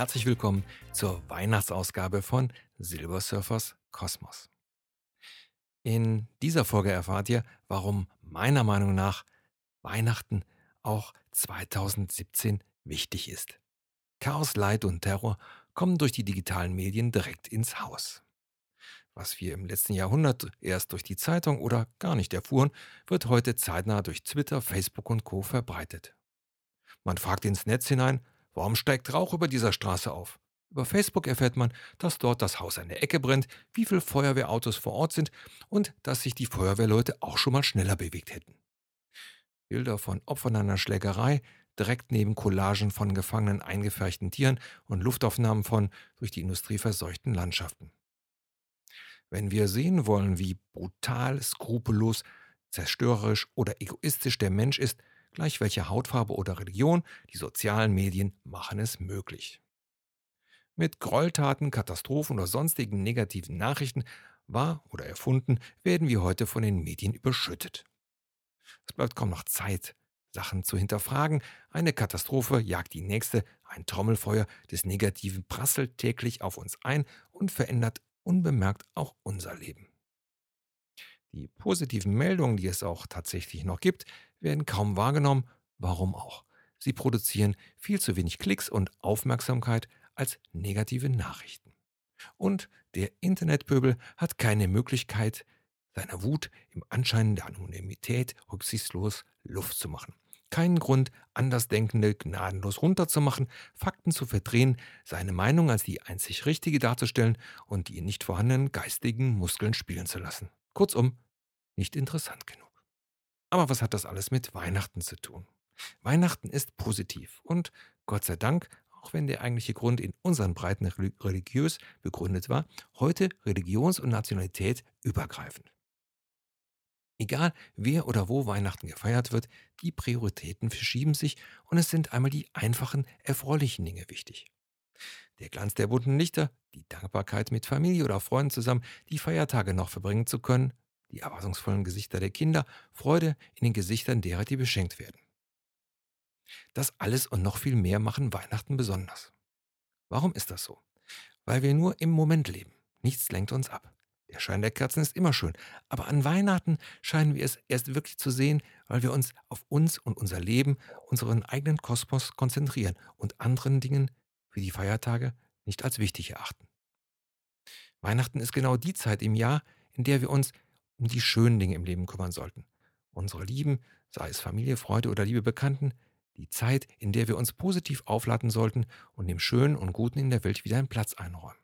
Herzlich willkommen zur Weihnachtsausgabe von Silbersurfers Kosmos. In dieser Folge erfahrt ihr, warum meiner Meinung nach Weihnachten auch 2017 wichtig ist. Chaos, Leid und Terror kommen durch die digitalen Medien direkt ins Haus. Was wir im letzten Jahrhundert erst durch die Zeitung oder gar nicht erfuhren, wird heute zeitnah durch Twitter, Facebook und Co verbreitet. Man fragt ins Netz hinein, warum steigt Rauch über dieser Straße auf? Über Facebook erfährt man, dass dort das Haus an der Ecke brennt, wie viele Feuerwehrautos vor Ort sind und dass sich die Feuerwehrleute auch schon mal schneller bewegt hätten. Bilder von Opfern einer Schlägerei, direkt neben Collagen von gefangenen eingefärchten Tieren und Luftaufnahmen von durch die Industrie verseuchten Landschaften. Wenn wir sehen wollen, wie brutal, skrupellos, zerstörerisch oder egoistisch der Mensch ist, gleich welche Hautfarbe oder Religion, die sozialen Medien machen es möglich. Mit Gräueltaten, Katastrophen oder sonstigen negativen Nachrichten, wahr oder erfunden, werden wir heute von den Medien überschüttet. Es bleibt kaum noch Zeit, Sachen zu hinterfragen. Eine Katastrophe jagt die nächste, ein Trommelfeuer des Negativen prasselt täglich auf uns ein und verändert unbemerkt auch unser Leben. Die positiven Meldungen, die es auch tatsächlich noch gibt, werden kaum wahrgenommen. Warum auch? Sie produzieren viel zu wenig Klicks und Aufmerksamkeit als negative Nachrichten. Und der Internetpöbel hat keine Möglichkeit, seiner Wut im Anschein der Anonymität rücksichtslos Luft zu machen. Keinen Grund, Andersdenkende gnadenlos runterzumachen, Fakten zu verdrehen, seine Meinung als die einzig richtige darzustellen und die nicht vorhandenen geistigen Muskeln spielen zu lassen. Kurzum, nicht interessant genug. Aber was hat das alles mit Weihnachten zu tun? Weihnachten ist positiv und Gott sei Dank, auch wenn der eigentliche Grund in unseren Breiten religiös begründet war, heute Religions- und Nationalität übergreifend. Egal wer oder wo Weihnachten gefeiert wird, die Prioritäten verschieben sich und es sind einmal die einfachen, erfreulichen Dinge wichtig. Der Glanz der bunten Lichter, die Dankbarkeit mit Familie oder Freunden zusammen, die Feiertage noch verbringen zu können, die erwartungsvollen Gesichter der Kinder, Freude in den Gesichtern derer, die beschenkt werden. Das alles und noch viel mehr machen Weihnachten besonders. Warum ist das so? Weil wir nur im Moment leben. Nichts lenkt uns ab. Der Schein der Kerzen ist immer schön, aber an Weihnachten scheinen wir es erst wirklich zu sehen, weil wir uns auf uns und unser Leben, unseren eigenen Kosmos konzentrieren und anderen Dingen wie die Feiertage nicht als wichtig erachten. Weihnachten ist genau die Zeit im Jahr, in der wir uns um die schönen Dinge im Leben kümmern sollten. Unsere Lieben, sei es Familie, Freude oder liebe Bekannten, die Zeit, in der wir uns positiv aufladen sollten und dem Schönen und Guten in der Welt wieder einen Platz einräumen.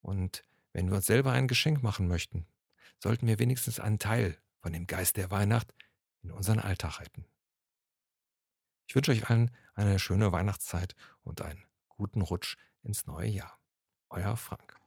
Und wenn wir uns selber ein Geschenk machen möchten, sollten wir wenigstens einen Teil von dem Geist der Weihnacht in unseren Alltag halten. Ich wünsche euch allen eine schöne Weihnachtszeit und einen guten Rutsch ins neue Jahr. Euer Frank.